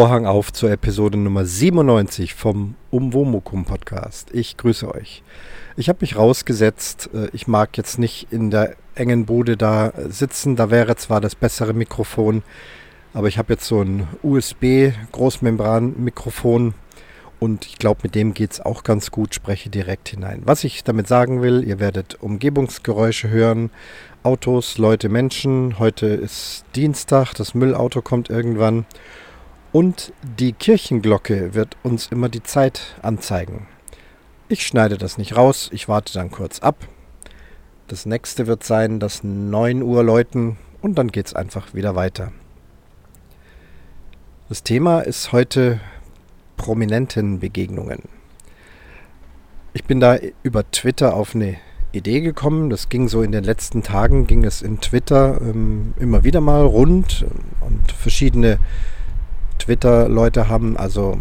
Vorhang auf zur Episode Nummer 97 vom Umwomukum Podcast. Ich grüße euch. Ich habe mich rausgesetzt. Äh, ich mag jetzt nicht in der engen Bude da sitzen. Da wäre zwar das bessere Mikrofon, aber ich habe jetzt so ein USB Großmembran Mikrofon und ich glaube, mit dem geht es auch ganz gut. Spreche direkt hinein. Was ich damit sagen will, ihr werdet Umgebungsgeräusche hören. Autos, Leute, Menschen. Heute ist Dienstag, das Müllauto kommt irgendwann. Und die Kirchenglocke wird uns immer die Zeit anzeigen. Ich schneide das nicht raus, ich warte dann kurz ab. Das nächste wird sein, dass 9 Uhr läuten und dann geht es einfach wieder weiter. Das Thema ist heute prominenten Begegnungen. Ich bin da über Twitter auf eine Idee gekommen. Das ging so in den letzten Tagen, ging es in Twitter ähm, immer wieder mal rund und verschiedene Twitter-Leute haben also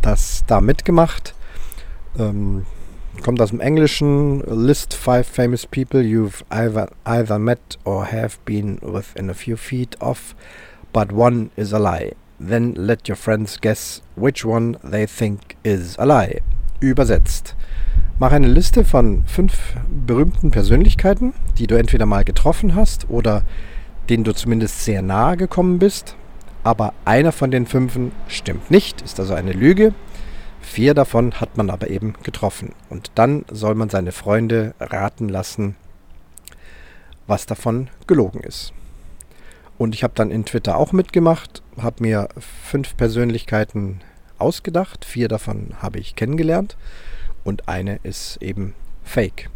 das da mitgemacht. Ähm, kommt aus dem Englischen. List five famous people you've either, either met or have been within a few feet of, but one is a lie. Then let your friends guess which one they think is a lie. Übersetzt. Mach eine Liste von fünf berühmten Persönlichkeiten, die du entweder mal getroffen hast oder denen du zumindest sehr nahe gekommen bist aber einer von den fünfen stimmt nicht, ist also eine Lüge. Vier davon hat man aber eben getroffen. Und dann soll man seine Freunde raten lassen, was davon gelogen ist. Und ich habe dann in Twitter auch mitgemacht, habe mir fünf Persönlichkeiten ausgedacht, vier davon habe ich kennengelernt und eine ist eben fake.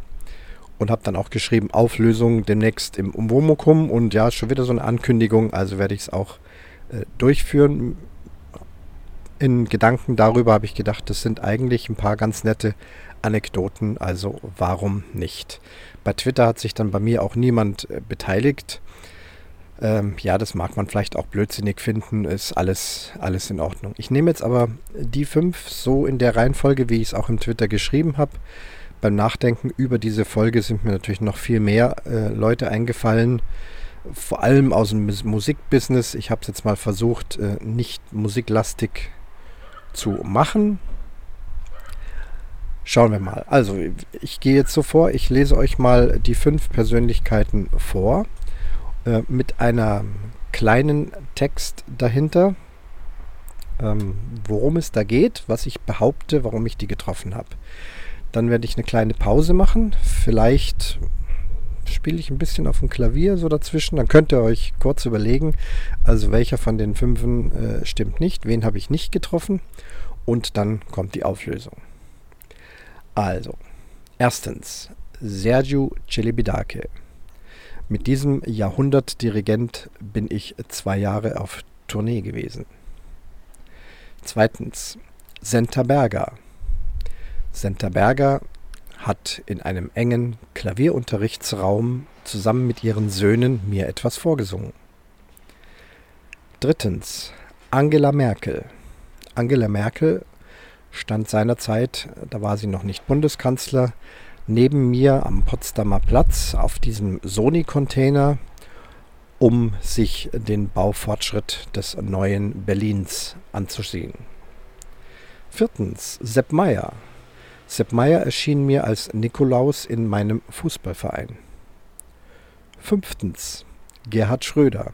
Und habe dann auch geschrieben, Auflösung demnächst im Umwomukum und ja, schon wieder so eine Ankündigung, also werde ich es auch durchführen. In Gedanken darüber habe ich gedacht, das sind eigentlich ein paar ganz nette Anekdoten, also warum nicht? Bei Twitter hat sich dann bei mir auch niemand äh, beteiligt. Ähm, ja, das mag man vielleicht auch blödsinnig finden, ist alles, alles in Ordnung. Ich nehme jetzt aber die fünf so in der Reihenfolge, wie ich es auch im Twitter geschrieben habe. Beim Nachdenken über diese Folge sind mir natürlich noch viel mehr äh, Leute eingefallen, vor allem aus dem Musikbusiness. Ich habe es jetzt mal versucht, äh, nicht musiklastig zu machen. Schauen wir mal. Also, ich gehe jetzt so vor, ich lese euch mal die fünf Persönlichkeiten vor äh, mit einer kleinen Text dahinter, ähm, worum es da geht, was ich behaupte, warum ich die getroffen habe. Dann werde ich eine kleine Pause machen, vielleicht spiele ich ein bisschen auf dem Klavier so dazwischen. Dann könnt ihr euch kurz überlegen, also welcher von den fünfen äh, stimmt nicht, wen habe ich nicht getroffen. Und dann kommt die Auflösung. Also, erstens, Sergio Celebidake. Mit diesem Jahrhundertdirigent bin ich zwei Jahre auf Tournee gewesen. Zweitens, Senta Berger. Senta Berger hat in einem engen Klavierunterrichtsraum zusammen mit ihren Söhnen mir etwas vorgesungen. Drittens Angela Merkel. Angela Merkel stand seinerzeit, da war sie noch nicht Bundeskanzler, neben mir am Potsdamer Platz auf diesem Sony-Container, um sich den Baufortschritt des neuen Berlins anzusehen. Viertens Sepp Meyer, Sepp Meyer erschien mir als Nikolaus in meinem Fußballverein. Fünftens. Gerhard Schröder.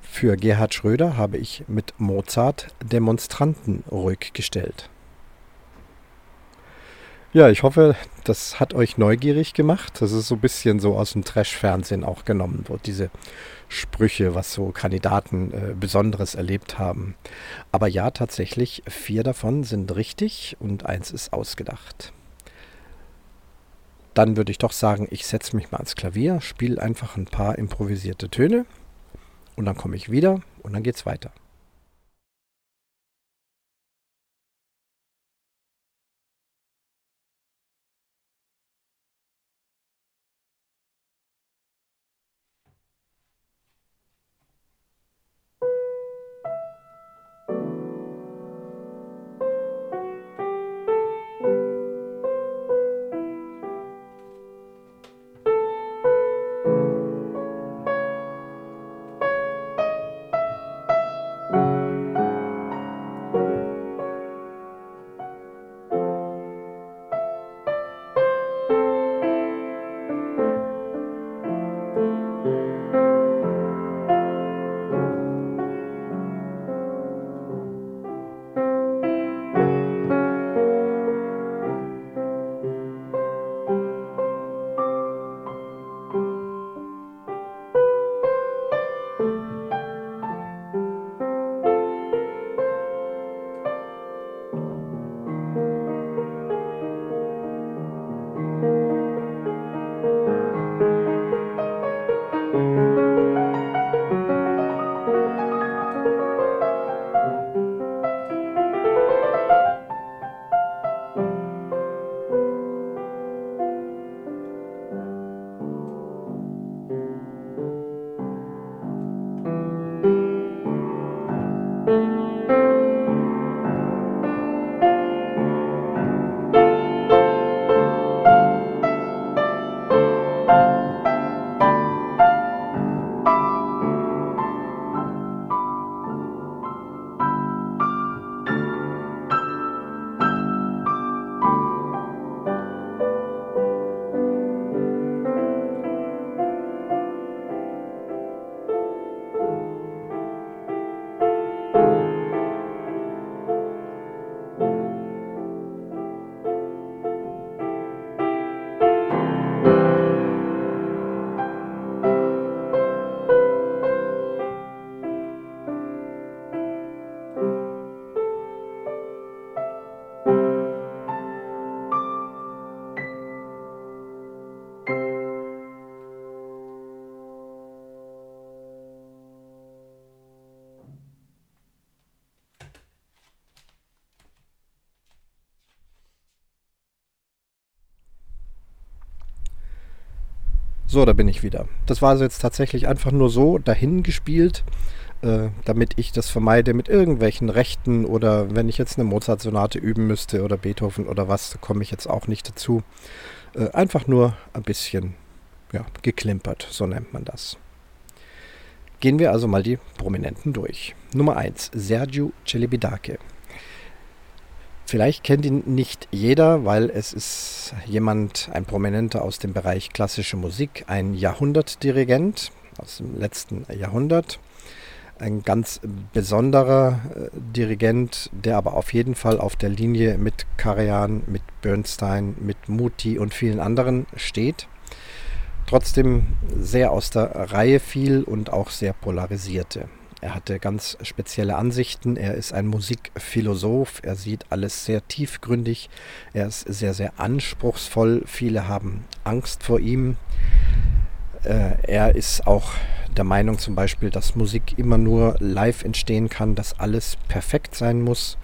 Für Gerhard Schröder habe ich mit Mozart Demonstranten ruhig gestellt. Ja, ich hoffe, das hat euch neugierig gemacht. Das ist so ein bisschen so aus dem Trash-Fernsehen auch genommen, wo diese Sprüche, was so Kandidaten äh, Besonderes erlebt haben. Aber ja, tatsächlich, vier davon sind richtig und eins ist ausgedacht. Dann würde ich doch sagen, ich setze mich mal ans Klavier, spiele einfach ein paar improvisierte Töne und dann komme ich wieder und dann geht's weiter. So, da bin ich wieder. Das war also jetzt tatsächlich einfach nur so dahin gespielt, äh, damit ich das vermeide mit irgendwelchen Rechten oder wenn ich jetzt eine Mozart-Sonate üben müsste oder Beethoven oder was, komme ich jetzt auch nicht dazu. Äh, einfach nur ein bisschen ja, geklimpert, so nennt man das. Gehen wir also mal die Prominenten durch. Nummer 1, Sergio Celebidake. Vielleicht kennt ihn nicht jeder, weil es ist jemand, ein Prominenter aus dem Bereich klassische Musik, ein Jahrhundertdirigent aus dem letzten Jahrhundert. Ein ganz besonderer äh, Dirigent, der aber auf jeden Fall auf der Linie mit Karajan, mit Bernstein, mit Muti und vielen anderen steht. Trotzdem sehr aus der Reihe fiel und auch sehr polarisierte. Er hatte ganz spezielle Ansichten. Er ist ein Musikphilosoph. Er sieht alles sehr tiefgründig. Er ist sehr, sehr anspruchsvoll. Viele haben Angst vor ihm. Äh, er ist auch der Meinung zum Beispiel, dass Musik immer nur live entstehen kann, dass alles perfekt sein muss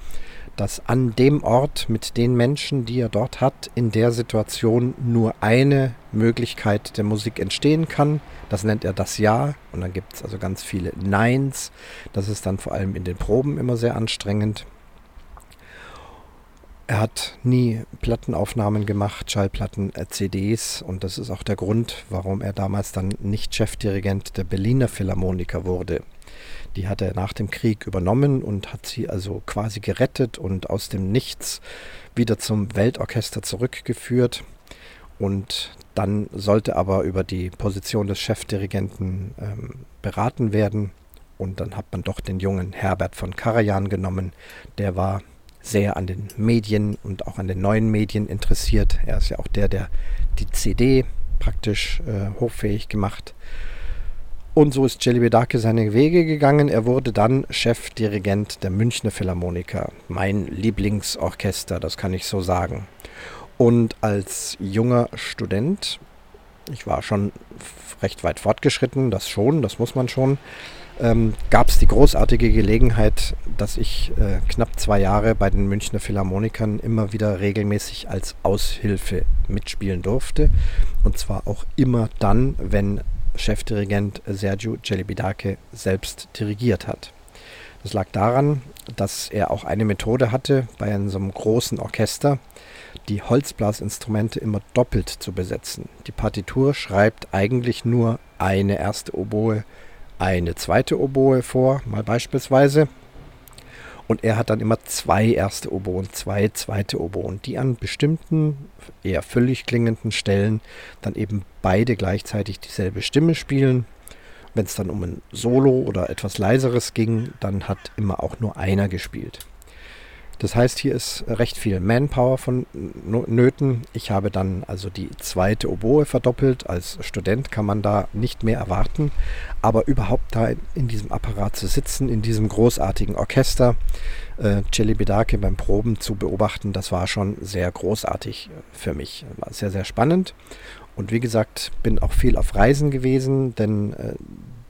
dass an dem Ort mit den Menschen, die er dort hat, in der Situation nur eine Möglichkeit der Musik entstehen kann. Das nennt er das Ja. Und dann gibt es also ganz viele Neins. Das ist dann vor allem in den Proben immer sehr anstrengend. Er hat nie Plattenaufnahmen gemacht, Schallplatten, äh, CDs und das ist auch der Grund, warum er damals dann nicht Chefdirigent der Berliner Philharmoniker wurde. Die hat er nach dem Krieg übernommen und hat sie also quasi gerettet und aus dem Nichts wieder zum Weltorchester zurückgeführt. Und dann sollte aber über die Position des Chefdirigenten ähm, beraten werden. Und dann hat man doch den jungen Herbert von Karajan genommen. Der war sehr an den Medien und auch an den neuen Medien interessiert. Er ist ja auch der, der die CD praktisch äh, hochfähig gemacht und so ist Celibidache seine Wege gegangen. Er wurde dann Chefdirigent der Münchner Philharmoniker. Mein Lieblingsorchester, das kann ich so sagen. Und als junger Student, ich war schon recht weit fortgeschritten, das schon, das muss man schon, ähm, gab es die großartige Gelegenheit, dass ich äh, knapp zwei Jahre bei den Münchner Philharmonikern immer wieder regelmäßig als Aushilfe mitspielen durfte. Und zwar auch immer dann, wenn Chefdirigent Sergio Celibidache selbst dirigiert hat. Das lag daran, dass er auch eine Methode hatte, bei einem großen Orchester die Holzblasinstrumente immer doppelt zu besetzen. Die Partitur schreibt eigentlich nur eine erste Oboe, eine zweite Oboe vor, mal beispielsweise, und er hat dann immer zwei erste Oboen, zwei zweite Oboen, die an bestimmten, eher völlig klingenden Stellen dann eben beide gleichzeitig dieselbe Stimme spielen. Wenn es dann um ein Solo oder etwas leiseres ging, dann hat immer auch nur einer gespielt. Das heißt, hier ist recht viel Manpower von Nöten. Ich habe dann also die zweite Oboe verdoppelt. Als Student kann man da nicht mehr erwarten. Aber überhaupt da in diesem Apparat zu sitzen, in diesem großartigen Orchester, äh, Celibidache beim Proben zu beobachten, das war schon sehr großartig für mich. War sehr, sehr spannend. Und wie gesagt, bin auch viel auf Reisen gewesen, denn äh,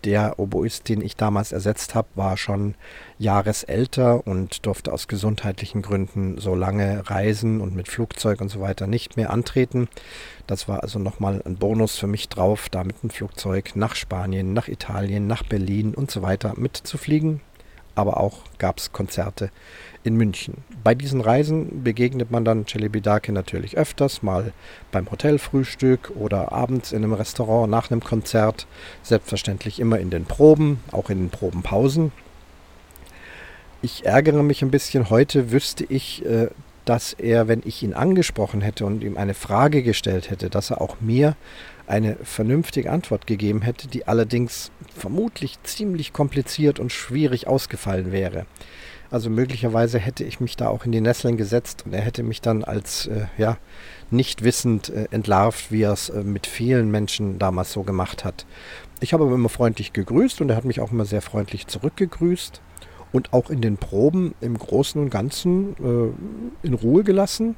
der Oboist, den ich damals ersetzt habe, war schon jahresälter und durfte aus gesundheitlichen Gründen so lange reisen und mit Flugzeug und so weiter nicht mehr antreten. Das war also nochmal ein Bonus für mich drauf, da mit dem Flugzeug nach Spanien, nach Italien, nach Berlin und so weiter mitzufliegen. Aber auch gab es Konzerte in München. Bei diesen Reisen begegnet man dann Celebidake natürlich öfters, mal beim Hotelfrühstück oder abends in einem Restaurant nach einem Konzert, selbstverständlich immer in den Proben, auch in den Probenpausen. Ich ärgere mich ein bisschen, heute wüsste ich, äh, dass er, wenn ich ihn angesprochen hätte und ihm eine Frage gestellt hätte, dass er auch mir eine vernünftige Antwort gegeben hätte, die allerdings vermutlich ziemlich kompliziert und schwierig ausgefallen wäre. Also möglicherweise hätte ich mich da auch in die Nesseln gesetzt und er hätte mich dann als äh, ja, nicht wissend äh, entlarvt, wie er es äh, mit vielen Menschen damals so gemacht hat. Ich habe immer freundlich gegrüßt und er hat mich auch immer sehr freundlich zurückgegrüßt und auch in den Proben im Großen und Ganzen äh, in Ruhe gelassen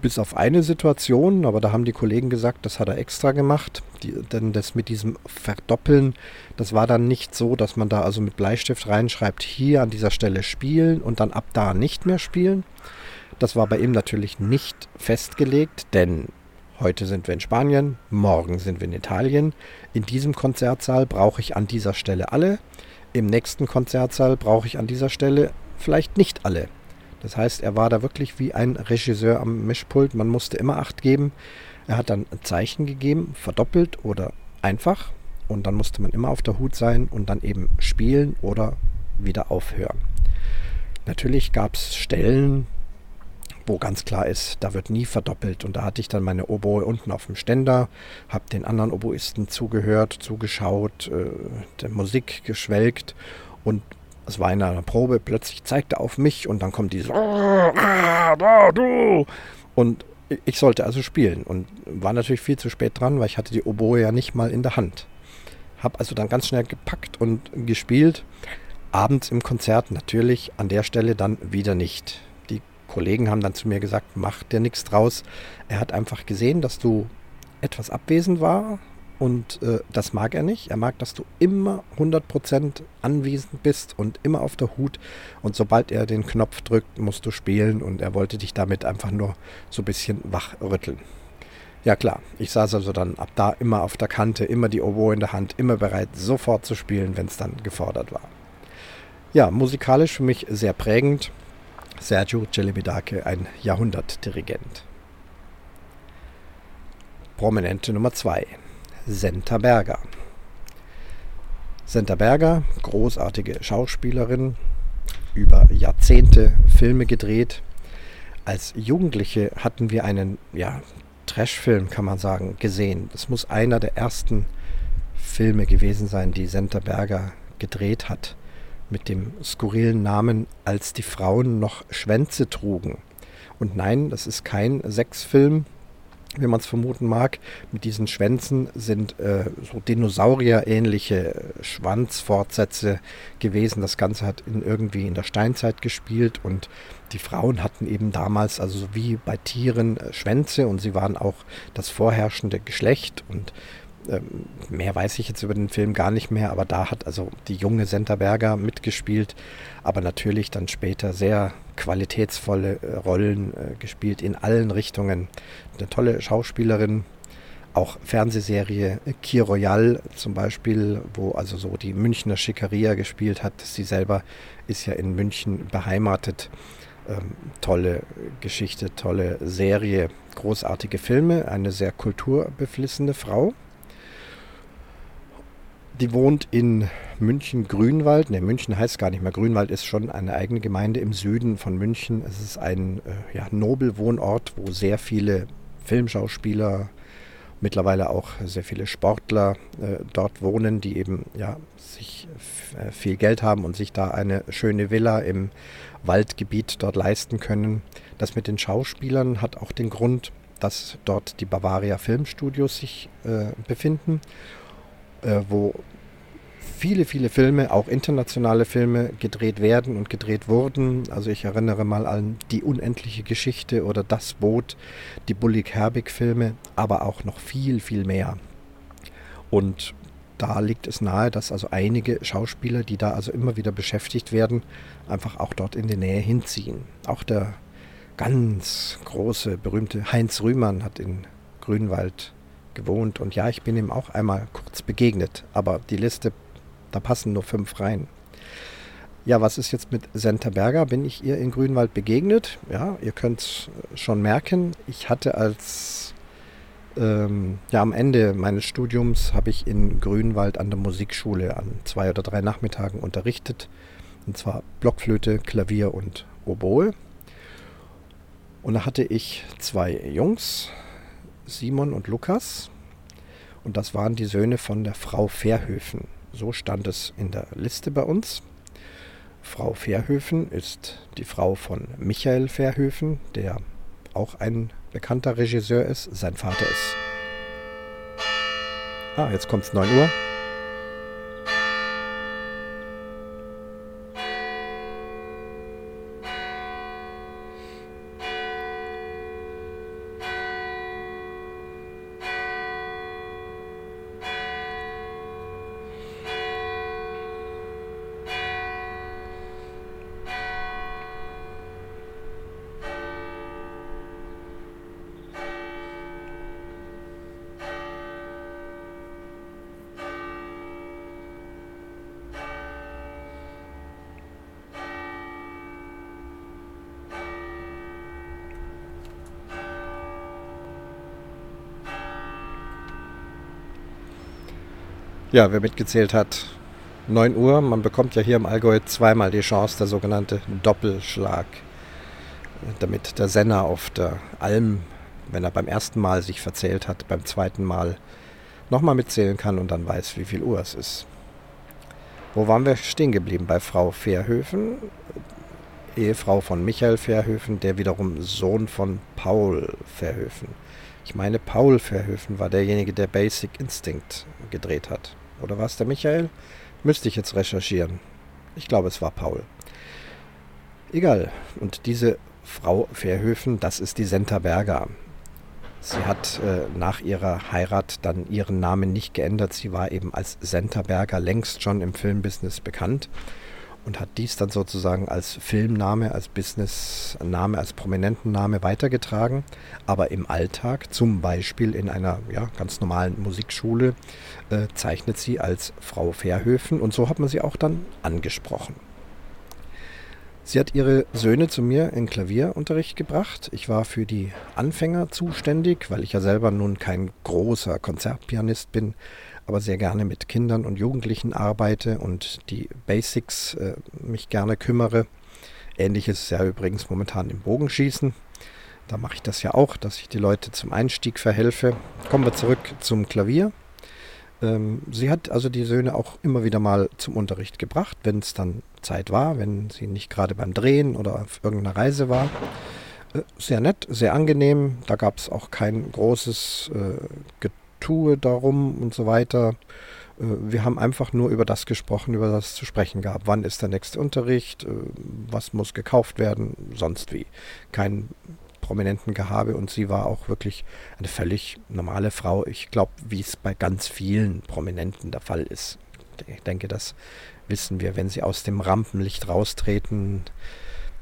bis auf eine Situation, aber da haben die Kollegen gesagt, das hat er extra gemacht. Die, denn das mit diesem Verdoppeln, das war dann nicht so, dass man da also mit Bleistift reinschreibt, hier an dieser Stelle spielen und dann ab da nicht mehr spielen. Das war bei ihm natürlich nicht festgelegt, denn Heute sind wir in Spanien, morgen sind wir in Italien. In diesem Konzertsaal brauche ich an dieser Stelle alle. Im nächsten Konzertsaal brauche ich an dieser Stelle vielleicht nicht alle. Das heißt, er war da wirklich wie ein Regisseur am Mischpult. Man musste immer Acht geben. Er hat dann Zeichen gegeben, verdoppelt oder einfach. Und dann musste man immer auf der Hut sein und dann eben spielen oder wieder aufhören. Natürlich gab es Stellen, wo ganz klar ist, da wird nie verdoppelt. Und da hatte ich dann meine Oboe unten auf dem Ständer, habe den anderen Oboisten zugehört, zugeschaut, äh, der Musik geschwelgt und es war in einer Probe, plötzlich zeigte er auf mich und dann kommt dieses. Und ich sollte also spielen und war natürlich viel zu spät dran, weil ich hatte die Oboe ja nicht mal in der Hand. Habe also dann ganz schnell gepackt und gespielt. Abends im Konzert natürlich an der Stelle dann wieder nicht. Kollegen haben dann zu mir gesagt, mach dir nichts draus. Er hat einfach gesehen, dass du etwas abwesend war und äh, das mag er nicht. Er mag, dass du immer 100% anwesend bist und immer auf der Hut. Und sobald er den Knopf drückt, musst du spielen und er wollte dich damit einfach nur so ein bisschen wachrütteln. Ja klar, ich saß also dann ab da immer auf der Kante, immer die Oboe in der Hand, immer bereit, sofort zu spielen, wenn es dann gefordert war. Ja, musikalisch für mich sehr prägend. Sergio Celibidache, ein Jahrhundertdirigent. Prominente Nummer 2, Senta Berger. Senta Berger, großartige Schauspielerin, über Jahrzehnte Filme gedreht. Als Jugendliche hatten wir einen ja, Trashfilm, kann man sagen, gesehen. Das muss einer der ersten Filme gewesen sein, die Senta Berger gedreht hat mit dem skurrilen Namen Als die Frauen noch Schwänze trugen. Und nein, das ist kein Sexfilm, wie man es vermuten mag. Mit diesen Schwänzen sind äh, so Dinosaurier-ähnliche Schwanzfortsätze gewesen. Das Ganze hat in, irgendwie in der Steinzeit gespielt und die Frauen hatten eben damals, also wie bei Tieren, äh, Schwänze und sie waren auch das vorherrschende Geschlecht und mehr weiß ich jetzt über den Film gar nicht mehr, aber da hat also die junge Senta Berger mitgespielt, aber natürlich dann später sehr qualitätsvolle äh, Rollen äh, gespielt in allen Richtungen. Eine tolle Schauspielerin, auch Fernsehserie Kir Royal zum Beispiel, wo also so die Münchner Schickeria gespielt hat. Sie selber ist ja in München beheimatet. Ähm, tolle Geschichte, tolle Serie, großartige Filme, eine sehr kulturbeflissene Frau. Die wohnt in München-Grünwald. Ne, München heißt gar nicht mehr. Grünwald ist schon eine eigene Gemeinde im Süden von München. Es ist ein äh, ja, Nobelwohnort, wo sehr viele Filmschauspieler, mittlerweile auch sehr viele Sportler äh, dort wohnen, die eben ja, sich äh, viel Geld haben und sich da eine schöne Villa im Waldgebiet dort leisten können. Das mit den Schauspielern hat auch den Grund, dass dort die Bavaria Filmstudios sich äh, befinden äh, wo viele, viele Filme, auch internationale Filme, gedreht werden und gedreht wurden. Also ich erinnere mal an Die unendliche Geschichte oder Das Boot, die Bullig-Herbig-Filme, aber auch noch viel, viel mehr. Und da liegt es nahe, dass also einige Schauspieler, die da also immer wieder beschäftigt werden, einfach auch dort in die Nähe hinziehen. Auch der ganz große, berühmte Heinz Rühmann hat in Grünwald gewohnt. Und ja, ich bin ihm auch einmal kurz begegnet. Aber die Liste, da passen nur fünf rein. Ja, was ist jetzt mit Senta Berger? Bin ich ihr in Grünwald begegnet? Ja, ihr könnt schon merken, ich hatte als, ähm, ja, am Ende meines Studiums habe ich in Grünwald an der Musikschule an zwei oder drei Nachmittagen unterrichtet. Und zwar Blockflöte, Klavier und Oboe. Und da hatte ich zwei Jungs, Simon und Lukas. Und das waren die Söhne von der Frau Verhöfen. So stand es in der Liste bei uns. Frau Verhöfen ist die Frau von Michael Verhöfen, der auch ein bekannter Regisseur ist. Sein Vater ist. Ah, jetzt kommt es 9 Uhr. Ja, wer mitgezählt hat, 9 Uhr. Man bekommt ja hier im Allgäu zweimal die Chance, der sogenannte Doppelschlag. Damit der Senner auf der Alm, wenn er beim ersten Mal sich verzählt hat, beim zweiten Mal nochmal mitzählen kann und dann weiß, wie viel Uhr es ist. Wo waren wir stehen geblieben? Bei Frau Verhöfen, Ehefrau von Michael Verhöfen, der wiederum Sohn von Paul Verhöfen. Ich meine, Paul Verhöfen war derjenige, der Basic Instinct gedreht hat. Oder war es der Michael? Müsste ich jetzt recherchieren. Ich glaube, es war Paul. Egal. Und diese Frau Verhöfen, das ist die Senta Berger. Sie hat äh, nach ihrer Heirat dann ihren Namen nicht geändert. Sie war eben als Senta Berger längst schon im Filmbusiness bekannt und hat dies dann sozusagen als Filmname, als Businessname, als Prominentenname weitergetragen. Aber im Alltag, zum Beispiel in einer ja, ganz normalen Musikschule, äh, zeichnet sie als Frau Verhöfen und so hat man sie auch dann angesprochen. Sie hat ihre Söhne zu mir in Klavierunterricht gebracht. Ich war für die Anfänger zuständig, weil ich ja selber nun kein großer Konzertpianist bin, aber sehr gerne mit Kindern und Jugendlichen arbeite und die Basics äh, mich gerne kümmere. Ähnliches ist ja übrigens momentan im Bogenschießen. Da mache ich das ja auch, dass ich die Leute zum Einstieg verhelfe. Kommen wir zurück zum Klavier. Ähm, sie hat also die Söhne auch immer wieder mal zum Unterricht gebracht, wenn es dann Zeit war, wenn sie nicht gerade beim Drehen oder auf irgendeiner Reise war. Äh, sehr nett, sehr angenehm. Da gab es auch kein großes äh, tue darum und so weiter. Äh, wir haben einfach nur über das gesprochen, über das zu sprechen gab. Wann ist der nächste Unterricht? Äh, was muss gekauft werden? Sonst wie. Kein prominenten Gehabe und sie war auch wirklich eine völlig normale Frau. Ich glaube, wie es bei ganz vielen Prominenten der Fall ist. Ich denke, das wissen wir, wenn sie aus dem Rampenlicht raustreten,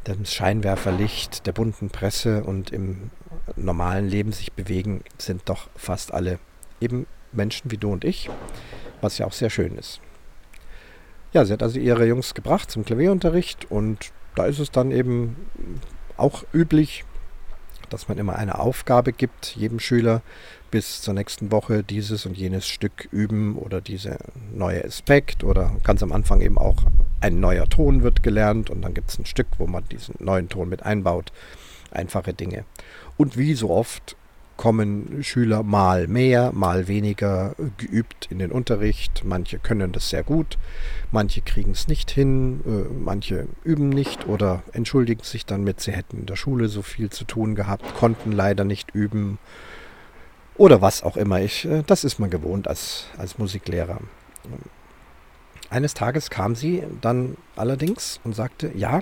dem Scheinwerferlicht, der bunten Presse und im normalen Leben sich bewegen, sind doch fast alle eben Menschen wie du und ich, was ja auch sehr schön ist. Ja, sie hat also ihre Jungs gebracht zum Klavierunterricht und da ist es dann eben auch üblich, dass man immer eine Aufgabe gibt, jedem Schüler bis zur nächsten Woche dieses und jenes Stück üben oder dieser neue Aspekt oder ganz am Anfang eben auch ein neuer Ton wird gelernt und dann gibt es ein Stück, wo man diesen neuen Ton mit einbaut. Einfache Dinge. Und wie so oft kommen Schüler mal mehr, mal weniger geübt in den Unterricht. Manche können das sehr gut, manche kriegen es nicht hin, äh, manche üben nicht oder entschuldigen sich dann mit, sie hätten in der Schule so viel zu tun gehabt, konnten leider nicht üben oder was auch immer. Ich, äh, das ist man gewohnt als, als Musiklehrer. Eines Tages kam sie dann allerdings und sagte, ja,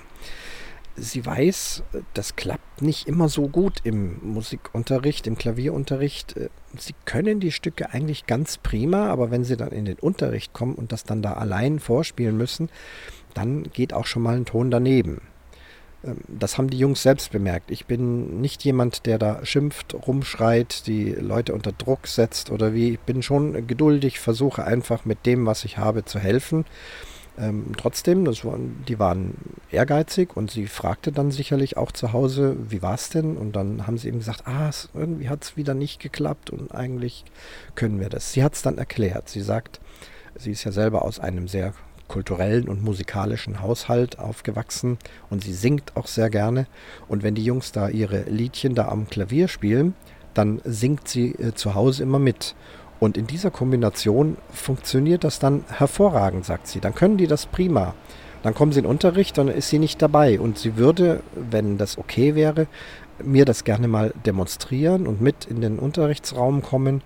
sie weiß, das klappt nicht immer so gut im Musikunterricht, im Klavierunterricht. Äh, sie können die Stücke eigentlich ganz prima, aber wenn sie dann in den Unterricht kommen und das dann da allein vorspielen müssen, dann geht auch schon mal ein Ton daneben. Ähm, das haben die Jungs selbst bemerkt. Ich bin nicht jemand, der da schimpft, rumschreit, die Leute unter Druck setzt oder wie. Ich bin schon geduldig, versuche einfach mit dem, was ich habe, zu helfen. Ähm, trotzdem, das waren, die waren ehrgeizig und sie fragte dann sicherlich auch zu Hause, wie war es denn? Und dann haben sie eben gesagt, ah, es, irgendwie hat es wieder nicht geklappt und eigentlich können wir das. Sie hat es dann erklärt. Sie sagt, sie ist ja selber aus einem sehr kulturellen und musikalischen Haushalt aufgewachsen und sie singt auch sehr gerne. Und wenn die Jungs da ihre Liedchen da am Klavier spielen, dann singt sie äh, zu Hause immer mit. Und in dieser Kombination funktioniert das dann hervorragend, sagt sie. Dann können die das prima. Dann kommen sie in Unterricht, dann ist sie nicht dabei. Und sie würde, wenn das okay wäre, mir das gerne mal demonstrieren und mit in den Unterrichtsraum kommen.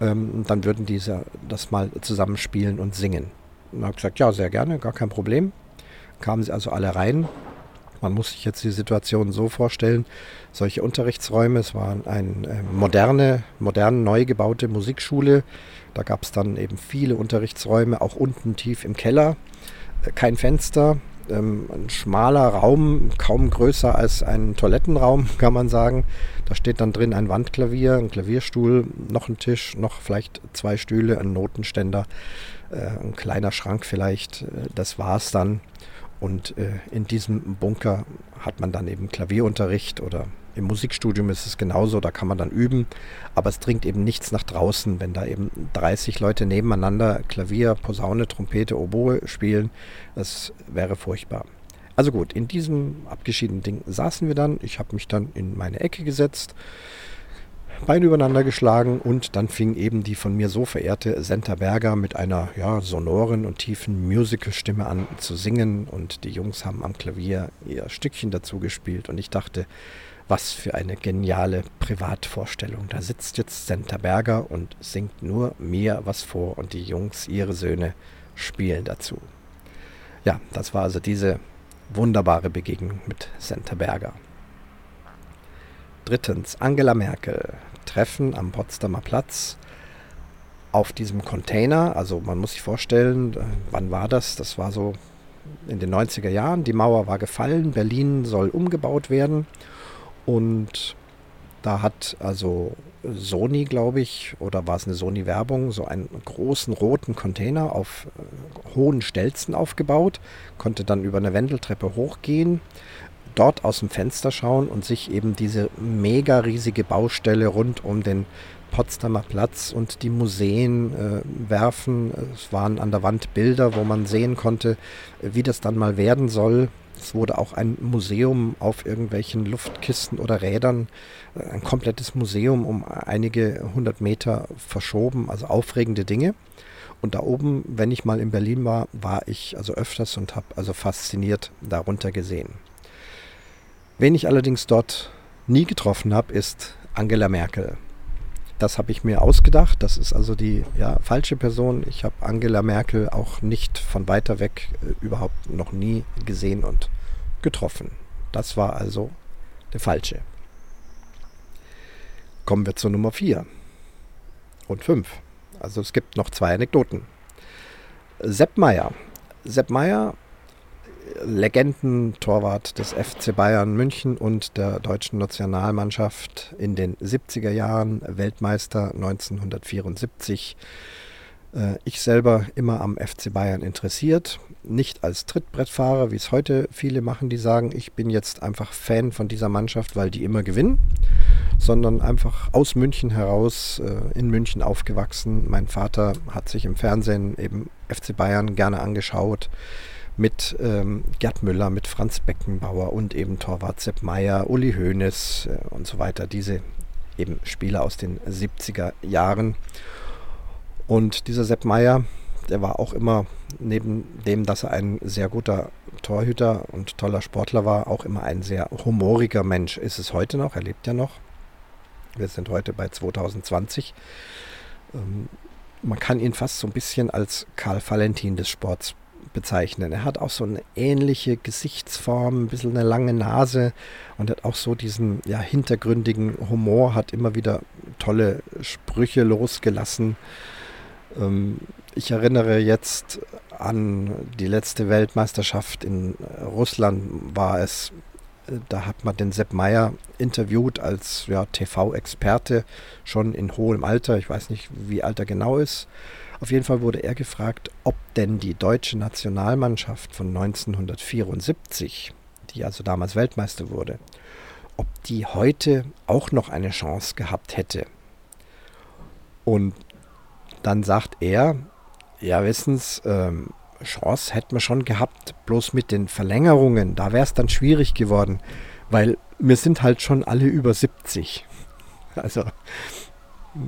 Ähm, dann würden diese das mal zusammenspielen und singen. Und habe gesagt, ja, sehr gerne, gar kein Problem. Kamen sie also alle rein, man muss sich jetzt die Situation so vorstellen, solche Unterrichtsräume, es war eine äh, moderne, modern neu gebaute Musikschule. Da gab es dann eben viele Unterrichtsräume, auch unten tief im Keller. Äh, kein Fenster, ähm, ein schmaler Raum, kaum größer als ein Toilettenraum, kann man sagen. Da steht dann drin ein Wandklavier, ein Klavierstuhl, noch ein Tisch, noch vielleicht zwei Stühle, ein Notenständer, äh, ein kleiner Schrank vielleicht. Das war es dann. Und äh, in diesem Bunker hat man dann eben Klavierunterricht oder Im Musikstudium ist es genauso, da kann man dann üben, aber es dringt eben nichts nach draußen, wenn da eben 30 Leute nebeneinander Klavier, Posaune, Trompete, Oboe spielen. Das wäre furchtbar. Also gut, in diesem abgeschiedenen Ding saßen wir dann. Ich habe mich dann in meine Ecke gesetzt, Beine übereinander geschlagen und dann fing eben die von mir so verehrte Senta Berger mit einer ja, sonoren und tiefen Musical-Stimme an zu singen und die Jungs haben am Klavier ihr Stückchen dazu gespielt und ich dachte, was für eine geniale Privatvorstellung. Da sitzt jetzt Senta Berger und singt nur mir was vor und die Jungs, ihre Söhne, spielen dazu. Ja, das war also diese wunderbare Begegnung mit Senta Berger. Drittens, Angela Merkel. Treffen am Potsdamer Platz auf diesem Container. Also man muss sich vorstellen, äh, wann war das? Das war so in den 90er Jahren. Die Mauer war gefallen, Berlin soll umgebaut werden. Und da hat also Sony, glaube ich, oder war es eine Sony-Werbung, so einen großen roten Container auf äh, hohen Stelzen aufgebaut, konnte dann über eine Wendeltreppe hochgehen dort aus dem Fenster schauen und sich eben diese mega riesige Baustelle rund um den Potsdamer Platz und die Museen äh, werfen. Es waren an der Wand Bilder, wo man sehen konnte, wie das dann mal werden soll. Es wurde auch ein Museum auf irgendwelchen Luftkisten oder Rädern, äh, ein komplettes Museum um einige hundert Meter verschoben, also aufregende Dinge. Und da oben, wenn ich mal in Berlin war, war ich also öfters und habe also fasziniert darunter gesehen. Wen ich allerdings dort nie getroffen habe, ist Angela Merkel. Das habe ich mir ausgedacht. Das ist also die ja, falsche Person. Ich habe Angela Merkel auch nicht von weiter weg äh, überhaupt noch nie gesehen und getroffen. Das war also der falsche. Kommen wir zur Nummer 4 und 5. Also es gibt noch zwei Anekdoten. Sepp Meier. Sepp Meier Legendentorwart des FC Bayern München und der deutschen Nationalmannschaft in den 70er Jahren, Weltmeister 1974. Äh, ich selber immer am FC Bayern interessiert, nicht als Trittbrettfahrer, wie es heute viele machen, die sagen, ich bin jetzt einfach Fan von dieser Mannschaft, weil die immer gewinnen, sondern einfach aus München heraus, äh, in München aufgewachsen. Mein Vater hat sich im Fernsehen eben FC Bayern gerne angeschaut mit ähm, Gerd Müller, mit Franz Beckenbauer und eben Torwart Sepp Meyer, Uli Hoeneß äh, und so weiter. Diese eben Spieler aus den 70er Jahren. Und dieser Sepp Meyer, der war auch immer, neben dem, dass er ein sehr guter Torhüter und toller Sportler war, auch immer ein sehr humoriger Mensch. Ist es heute noch, er lebt ja noch. Wir sind heute bei 2020. Ähm, man kann ihn fast so ein bisschen als Karl Valentin des Sports bezeichnen. Er hat auch so eine ähnliche Gesichtsform, ein bisschen eine lange Nase und hat auch so diesen ja, hintergründigen Humor, hat immer wieder tolle Sprüche losgelassen. Ähm, ich erinnere jetzt an die letzte Weltmeisterschaft in Russland war es. Da hat man den Sepp Meyer interviewt als ja, TV-Experte, schon in hohem Alter. Ich weiß nicht, wie alt er genau ist. Auf jeden Fall wurde er gefragt, ob denn die deutsche Nationalmannschaft von 1974, die also damals Weltmeister wurde, ob die heute auch noch eine Chance gehabt hätte. Und dann sagt er, ja, wissens, ähm, Chance hätten wir schon gehabt, bloß mit den Verlängerungen, da wäre es dann schwierig geworden, weil wir sind halt schon alle über 70. Also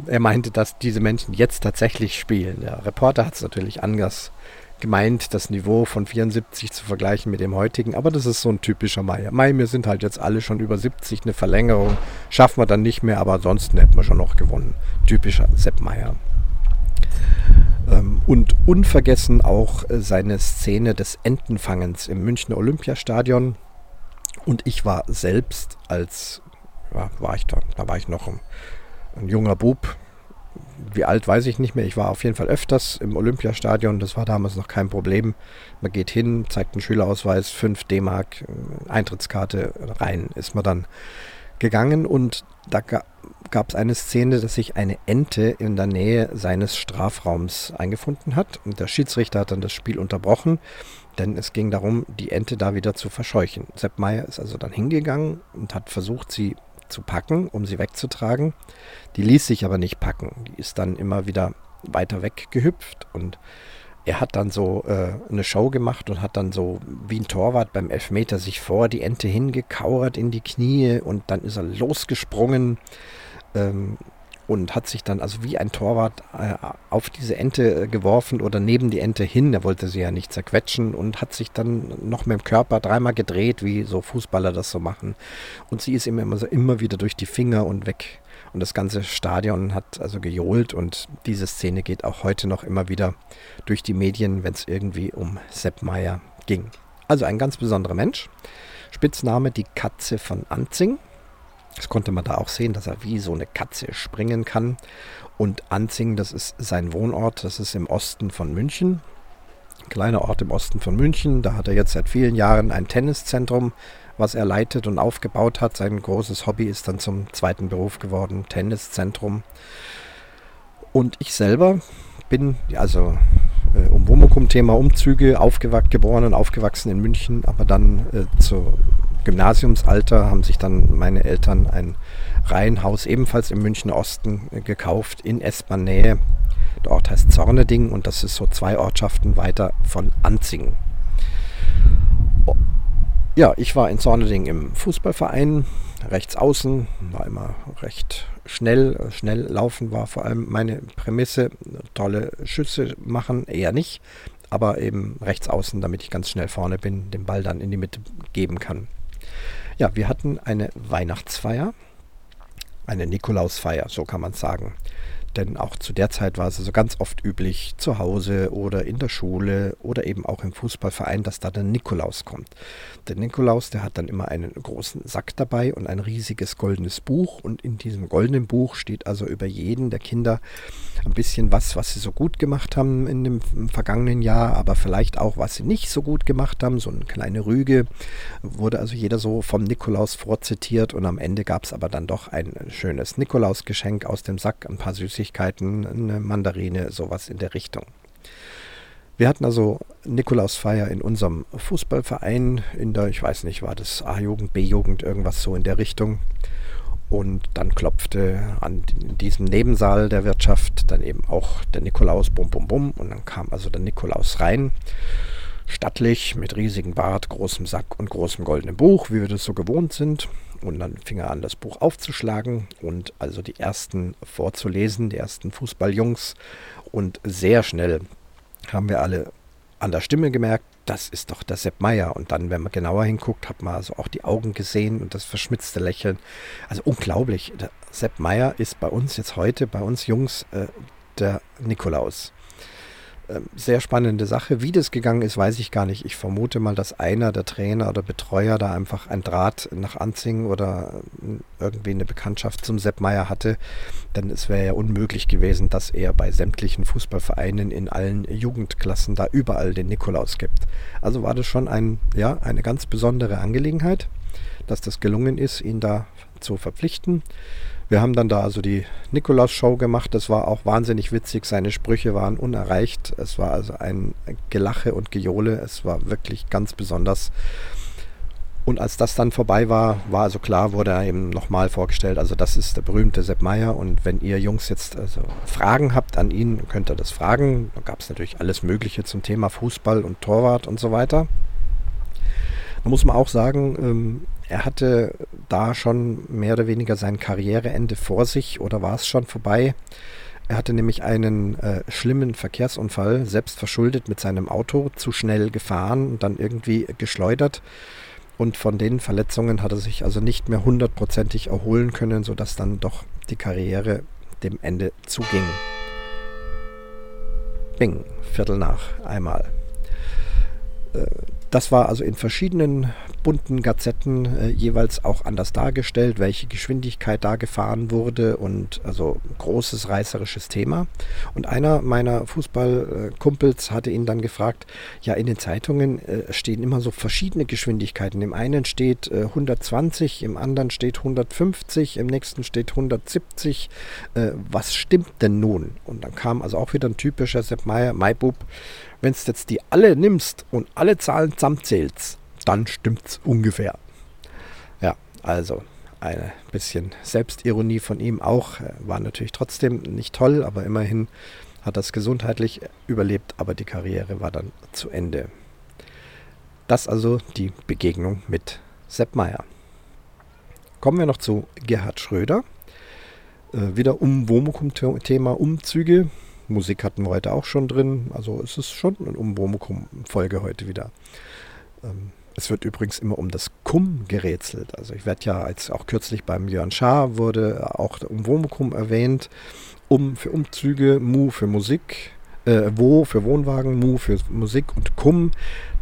er meinte, dass diese Menschen jetzt tatsächlich spielen. Der Reporter hat es natürlich anders gemeint, das Niveau von 74 zu vergleichen mit dem heutigen, aber das ist so ein typischer Mai. Mai, wir sind halt jetzt alle schon über 70, eine Verlängerung schaffen wir dann nicht mehr, aber ansonsten hätten wir schon noch gewonnen. Typischer Sepp Meier. Ähm, und unvergessen auch äh, seine Szene des Entenfangens im Münchner Olympiastadion. Und ich war selbst als, ja, war ich da, da war ich noch ein junger Bub. Wie alt weiß ich nicht mehr. Ich war auf jeden Fall öfters im Olympiastadion. Das war damals noch kein Problem. Man geht hin, zeigt einen Schülerausweis, 5 D-Mark, äh, Eintrittskarte rein, ist man dann gegangen. Und da gab es eine Szene, dass sich eine Ente in der Nähe seines Strafraums eingefunden hat. Und der Schiedsrichter hat dann das Spiel unterbrochen, denn es ging darum, die Ente da wieder zu verscheuchen. Sepp Meier ist also dann hingegangen und hat versucht, sie zu packen, um sie wegzutragen. Die ließ sich aber nicht packen. Die ist dann immer wieder weiter weggehüpft und er hat dann so äh, eine Show gemacht und hat dann so wie ein Torwart beim Elfmeter sich vor die Ente hingekauert in die Knie und dann ist er losgesprungen ähm, und hat sich dann also wie ein Torwart äh, auf diese Ente äh, geworfen oder neben die Ente hin. Er wollte sie ja nicht zerquetschen und hat sich dann noch mit dem Körper dreimal gedreht, wie so Fußballer das so machen. Und sie ist ihm immer, so, immer wieder durch die Finger und weg. Und das ganze Stadion hat also gejohlt und diese Szene geht auch heute noch immer wieder durch die Medien, wenn es irgendwie um Sepp Meier ging. Also ein ganz besonderer Mensch. Spitzname die Katze von Anzing. Das konnte man da auch sehen, dass er wie so eine Katze springen kann. Und Anzing, das ist sein Wohnort, das ist im Osten von München. Ein kleiner Ort im Osten von München. Da hat er jetzt seit vielen Jahren ein Tenniszentrum, was er leitet und aufgebaut hat. Sein großes Hobby ist dann zum zweiten Beruf geworden, Tenniszentrum. Und ich selber bin, also äh, um Womokum-Thema Umzüge, aufgewachsen, geboren und aufgewachsen in München, aber dann äh, zu Gymnasiumsalter haben sich dann meine Eltern ein Reihenhaus ebenfalls im Münchner Osten äh, gekauft, in S-Bahn-Nähe. Der Ort heißt Zorneding und das ist so zwei Ortschaften weiter von Anzingen. Ja, ich war in Zorneding im Fußballverein, rechts außen, war immer recht schnell. Schnell laufen war vor allem meine Prämisse. Tolle Schüsse machen eher nicht, aber eben rechts außen, damit ich ganz schnell vorne bin, den Ball dann in die Mitte geben kann. Ja, wir hatten eine Weihnachtsfeier, eine Nikolausfeier, so kann man sagen. Denn auch zu der Zeit war es also ganz oft üblich, zu Hause oder in der Schule oder eben auch im Fußballverein, dass da der Nikolaus kommt. Der Nikolaus, der hat dann immer einen großen Sack dabei und ein riesiges goldenes Buch. Und in diesem goldenen Buch steht also über jeden der Kinder ein bisschen was, was sie so gut gemacht haben in dem vergangenen Jahr, aber vielleicht auch, was sie nicht so gut gemacht haben. So eine kleine Rüge wurde also jeder so vom Nikolaus vorzitiert und am Ende gab es aber dann doch ein schönes Nikolausgeschenk aus dem Sack, ein paar Süßigkeiten, eine Mandarine, sowas in der Richtung. Wir hatten also Nikolausfeier in unserem Fußballverein, in der, ich weiß nicht, war das A-Jugend, B-Jugend, irgendwas so in der Richtung. Und dann klopfte an diesem Nebensaal der Wirtschaft dann eben auch der Nikolaus, bum, bum, bum. Und dann kam also der Nikolaus rein, stattlich, mit riesigem Bart, großem Sack und großem goldenen Buch, wie wir das so gewohnt sind. Und dann fing er an, das Buch aufzuschlagen und also die ersten vorzulesen, die ersten Fußballjungs. Und sehr schnell haben wir alle an der Stimme gemerkt, das ist doch der Sepp Meier. Und dann, wenn man genauer hinguckt, hat man also auch die Augen gesehen und das verschmitzte Lächeln. Also unglaublich. Der Sepp Meier ist bei uns jetzt heute, bei uns Jungs, äh, der Nikolaus. Ähm, sehr spannende Sache. Wie das gegangen ist, weiß ich gar nicht. Ich vermute mal, dass einer der Trainer oder Betreuer da einfach ein Draht nach Anzing oder ähm, irgendwie eine Bekanntschaft zum Sepp Meier hatte. Denn es wäre ja unmöglich gewesen, dass er bei sämtlichen Fußballvereinen in allen Jugendklassen da überall den Nikolaus gibt. Also war das schon ein, ja, eine ganz besondere Angelegenheit, dass das gelungen ist, ihn da zu verpflichten. Wir haben dann da also die Nikolaus-Show gemacht. Das war auch wahnsinnig witzig. Seine Sprüche waren unerreicht. Es war also ein Gelache und Gejohle. Es war wirklich ganz besonders. Und als das dann vorbei war, war also klar, wurde er eben nochmal vorgestellt. Also das ist der berühmte Sepp Meier. Und wenn ihr Jungs jetzt also Fragen habt an ihn, könnt ihr das fragen. Da gab es natürlich alles Mögliche zum Thema Fußball und Torwart und so weiter. Da muss man auch sagen, ähm, er hatte da schon mehr oder weniger sein Karriereende vor sich oder war es schon vorbei. Er hatte nämlich einen äh, schlimmen Verkehrsunfall, selbst verschuldet mit seinem Auto, zu schnell gefahren und dann irgendwie geschleudert. Und von den Verletzungen hat er sich also nicht mehr hundertprozentig erholen können, sodass dann doch die Karriere dem Ende zuging. Bing, Viertel nach einmal. Äh, das war also in verschiedenen bunten Gazetten äh, jeweils auch anders dargestellt, welche Geschwindigkeit da gefahren wurde und also großes reißerisches Thema. Und einer meiner Fußballkumpels hatte ihn dann gefragt, ja in den Zeitungen äh, stehen immer so verschiedene Geschwindigkeiten. Im einen steht äh, 120, im anderen steht 150, im nächsten steht 170. Äh, was stimmt denn nun? Und dann kam also auch wieder ein typischer Sepp Meier, Maibub, wenn du jetzt die alle nimmst und alle Zahlen zusammenzählst, dann stimmt es ungefähr. Ja, also ein bisschen Selbstironie von ihm auch. War natürlich trotzdem nicht toll, aber immerhin hat das gesundheitlich überlebt, aber die Karriere war dann zu Ende. Das also die Begegnung mit Sepp Meier. Kommen wir noch zu Gerhard Schröder. Äh, wieder um Womukum-Thema Umzüge. Musik hatten wir heute auch schon drin. Also es ist schon eine Umwomukum-Folge heute wieder. Ähm, es wird übrigens immer um das Kum gerätselt. Also ich werde ja, als auch kürzlich beim Jörn Schaar wurde auch Umwomukum erwähnt. Um für Umzüge, Mu für Musik, äh, Wo für Wohnwagen, Mu für Musik und Kum.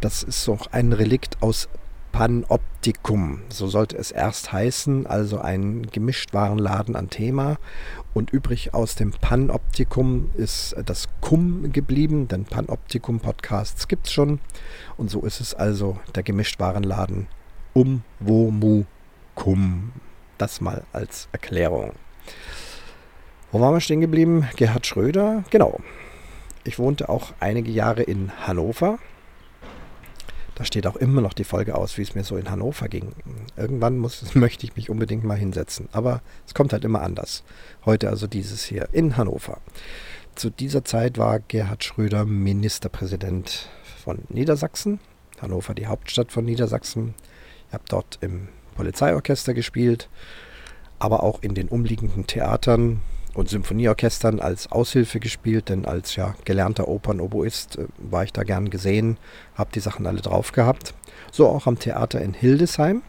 Das ist auch ein Relikt aus Panoptikum. So sollte es erst heißen, also ein Gemischtwarenladen an Thema. Und übrig aus dem Panoptikum ist das Kum geblieben, denn Panoptikum-Podcasts gibt es schon. Und so ist es also der Gemischtwarenladen um wo mu kum. Das mal als Erklärung. Wo waren wir stehen geblieben? Gerhard Schröder. Genau. Ich wohnte auch einige Jahre in Hannover da steht auch immer noch die Folge aus, wie es mir so in Hannover ging. Irgendwann muss, möchte ich mich unbedingt mal hinsetzen. Aber es kommt halt immer anders. Heute also dieses hier in Hannover. Zu dieser Zeit war Gerhard Schröder Ministerpräsident von Niedersachsen. Hannover die Hauptstadt von Niedersachsen. Ich habe dort im Polizeiorchester gespielt, aber auch in den umliegenden Theatern und Symphonieorchestern als Aushilfe gespielt, denn als ja gelernter Opernoboist äh, war ich da gern gesehen, habe die Sachen alle drauf gehabt. So auch am Theater in Hildesheim.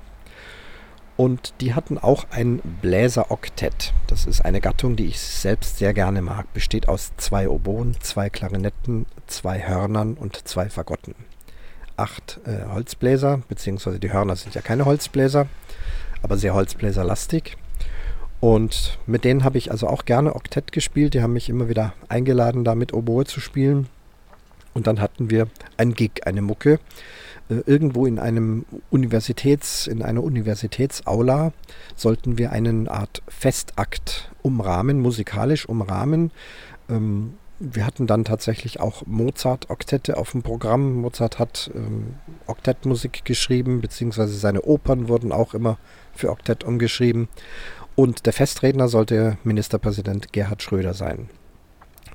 Und die hatten auch ein Bläseroktett. Das ist eine Gattung, die ich selbst sehr gerne mag. Besteht aus zwei Oboen, zwei Klarinetten, zwei Hörnern und zwei Fagotten. Acht äh, Holzbläser, beziehungsweise die Hörner sind ja keine Holzbläser, aber sehr holzbläserlastig. Und mit denen habe ich also auch gerne Oktett gespielt. Die haben mich immer wieder eingeladen, da mit Oboe zu spielen. Und dann hatten wir ein Gig, eine Mucke, äh, irgendwo in einem Universitäts, in einer Universitätsaula sollten wir eine Art Festakt umrahmen, musikalisch umrahmen. Ähm, wir hatten dann tatsächlich auch Mozart-Oktette auf dem Programm. Mozart hat ähm, Oktettmusik geschrieben, beziehungsweise seine Opern wurden auch immer für Oktett umgeschrieben. Und der Festredner sollte Ministerpräsident Gerhard Schröder sein.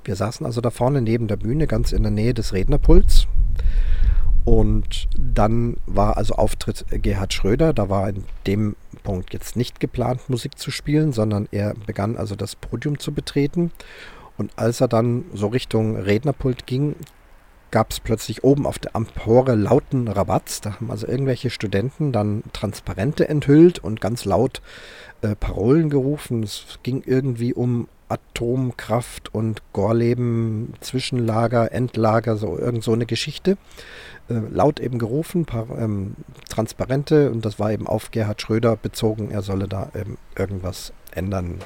Wir saßen also da vorne neben der Bühne, ganz in der Nähe des Rednerpults. Und dann war also Auftritt Gerhard Schröder. Da war in dem Punkt jetzt nicht geplant, Musik zu spielen, sondern er begann also das Podium zu betreten. Und als er dann so Richtung Rednerpult ging, gab es plötzlich oben auf der Empore lauten Rabatz. Da haben also irgendwelche Studenten dann Transparente enthüllt und ganz laut äh, Parolen gerufen. Es ging irgendwie um Atomkraft und Gorleben, Zwischenlager, Endlager, so irgend so eine Geschichte. Äh, laut eben gerufen, paar, ähm, Transparente und das war eben auf Gerhard Schröder bezogen, er solle da ähm, irgendwas ändern.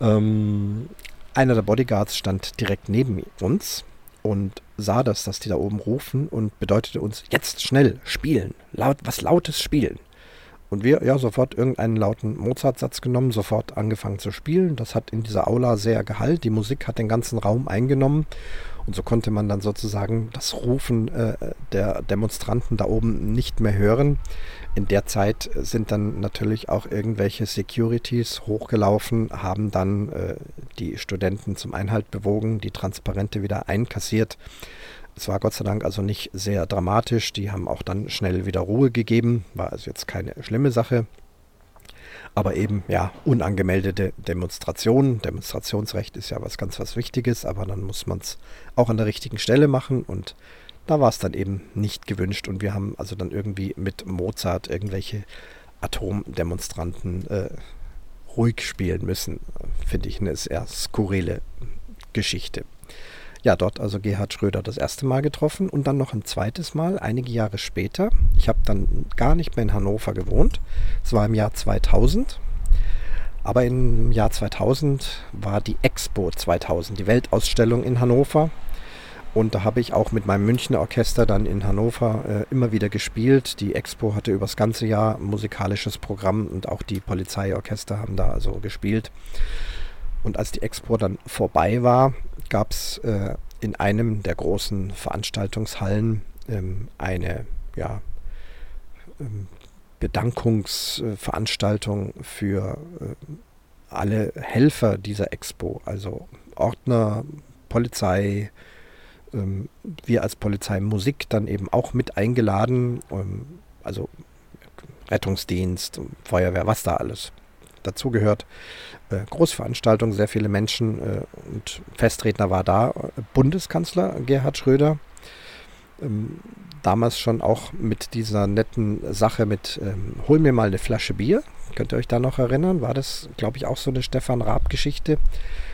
Ähm, einer der Bodyguards stand direkt neben uns und sah das, dass die da oben rufen und bedeutete uns jetzt schnell spielen, laut, was lautes spielen. Und wir, ja, sofort irgendeinen lauten Mozart-Satz genommen, sofort angefangen zu spielen. Das hat in dieser Aula sehr Gehalt. Die Musik hat den ganzen Raum eingenommen. Und so konnte man dann sozusagen das Rufen äh, der Demonstranten da oben nicht mehr hören. In der Zeit sind dann natürlich auch irgendwelche Securities hochgelaufen, haben dann äh, die Studenten zum Einhalt bewogen, die Transparente wieder einkassiert. Es war Gott sei Dank also nicht sehr dramatisch. Die haben auch dann schnell wieder Ruhe gegeben. War also jetzt keine schlimme Sache. Aber eben, ja, unangemeldete Demonstrationen. Demonstrationsrecht ist ja was ganz was Wichtiges, aber dann muss man es auch an der richtigen Stelle machen und da war es dann eben nicht gewünscht. Und wir haben also dann irgendwie mit Mozart irgendwelche Atomdemonstranten äh, ruhig spielen müssen. Finde ich eine sehr skurrile Geschichte. Ja, dort also Gerhard Schröder das erste Mal getroffen und dann noch ein zweites Mal, einige Jahre später. Ich habe dann gar nicht mehr in Hannover gewohnt. Es war im Jahr 2000. Aber im Jahr 2000 war die Expo 2000, die Weltausstellung in Hannover. Und da habe ich auch mit meinem Münchner Orchester dann in Hannover äh, immer wieder gespielt. Die Expo hatte über das ganze Jahr ein musikalisches Programm und auch die Polizeiorchester haben da also gespielt. Und als die Expo dann vorbei war, gab es äh, in einem der großen Veranstaltungshallen ähm, eine ja, ähm, Bedankungsveranstaltung für äh, alle Helfer dieser Expo, also Ordner, Polizei, ähm, wir als Polizei Musik dann eben auch mit eingeladen, ähm, also Rettungsdienst, Feuerwehr, was da alles dazugehört. Äh, Großveranstaltung, sehr viele Menschen äh, und Festredner war da Bundeskanzler Gerhard Schröder. Ähm, damals schon auch mit dieser netten Sache mit ähm, Hol mir mal eine Flasche Bier. Könnt ihr euch da noch erinnern? War das, glaube ich, auch so eine Stefan Raab-Geschichte?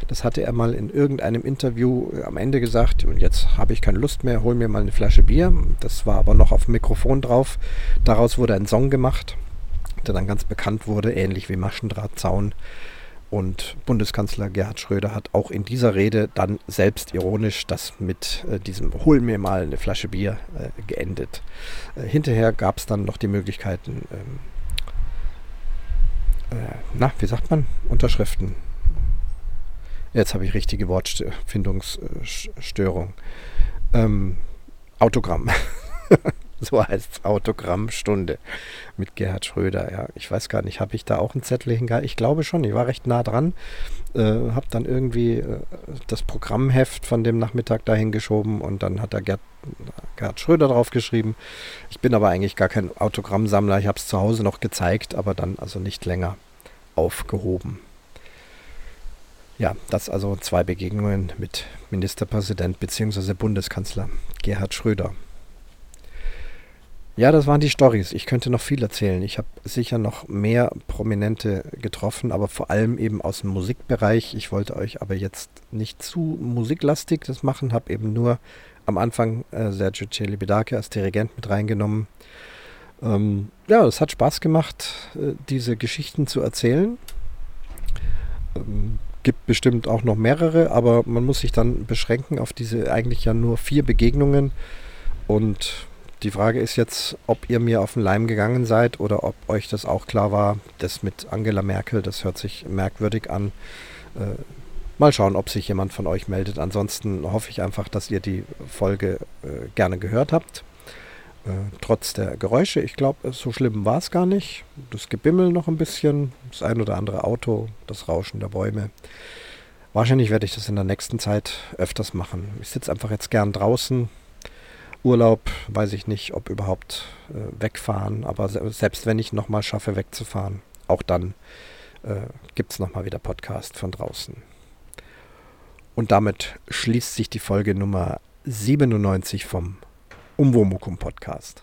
Das hatte er mal in irgendeinem Interview äh, am Ende gesagt. Und jetzt habe ich keine Lust mehr, hol mir mal eine Flasche Bier. Das war aber noch auf dem Mikrofon drauf. Daraus wurde ein Song gemacht, der dann ganz bekannt wurde, ähnlich wie Maschendrahtzaun. Und Bundeskanzler Gerhard Schröder hat auch in dieser Rede dann selbst ironisch das mit äh, diesem Hol mir mal eine Flasche Bier äh, geendet. Äh, hinterher gab es dann noch die Möglichkeiten, ähm, äh, na, wie sagt man? Unterschriften. Jetzt habe ich richtige Wortfindungsstörung. Ähm, Autogramm. so heißt es Autogrammstunde mit Gerhard Schröder. Ja, ich weiß gar nicht, habe ich da auch einen Zettel hingehalten? Ich glaube schon, ich war recht nah dran. Äh, habe dann irgendwie äh, das Programmheft von dem Nachmittag dahin geschoben und dann hat da Gerd, Gerhard Schröder drauf geschrieben. Ich bin aber eigentlich gar kein Autogrammsammler. Ich habe es zu Hause noch gezeigt, aber dann also nicht länger aufgehoben. Ja, das also zwei Begegnungen mit Ministerpräsident bzw. Bundeskanzler Gerhard Schröder. Ja, das waren die Stories. Ich könnte noch viel erzählen. Ich habe sicher noch mehr Prominente getroffen, aber vor allem eben aus dem Musikbereich. Ich wollte euch aber jetzt nicht zu musiklastig das machen, habe eben nur am Anfang äh, Sergio Celibidache als Dirigent mit reingenommen. Ähm, ja, es hat Spaß gemacht, äh, diese Geschichten zu erzählen. Ähm, gibt bestimmt auch noch mehrere, aber man muss sich dann beschränken auf diese eigentlich ja nur vier Begegnungen und die Frage ist jetzt, ob ihr mir auf den Leim gegangen seid oder ob euch das auch klar war. Das mit Angela Merkel, das hört sich merkwürdig an. Äh, mal schauen, ob sich jemand von euch meldet. Ansonsten hoffe ich einfach, dass ihr die Folge äh, gerne gehört habt. Äh, trotz der Geräusche. Ich glaube, so schlimm war es gar nicht. Das Gebimmel noch ein bisschen, das ein oder andere Auto, das Rauschen der Bäume. Wahrscheinlich werde ich das in der nächsten Zeit öfters machen. Ich sitze einfach jetzt gern draußen, Urlaub, weiß ich nicht, ob überhaupt äh, wegfahren, aber se selbst wenn ich nochmal schaffe, wegzufahren, auch dann äh, gibt es nochmal wieder Podcast von draußen. Und damit schließt sich die Folge Nummer 97 vom Umwomukum Podcast.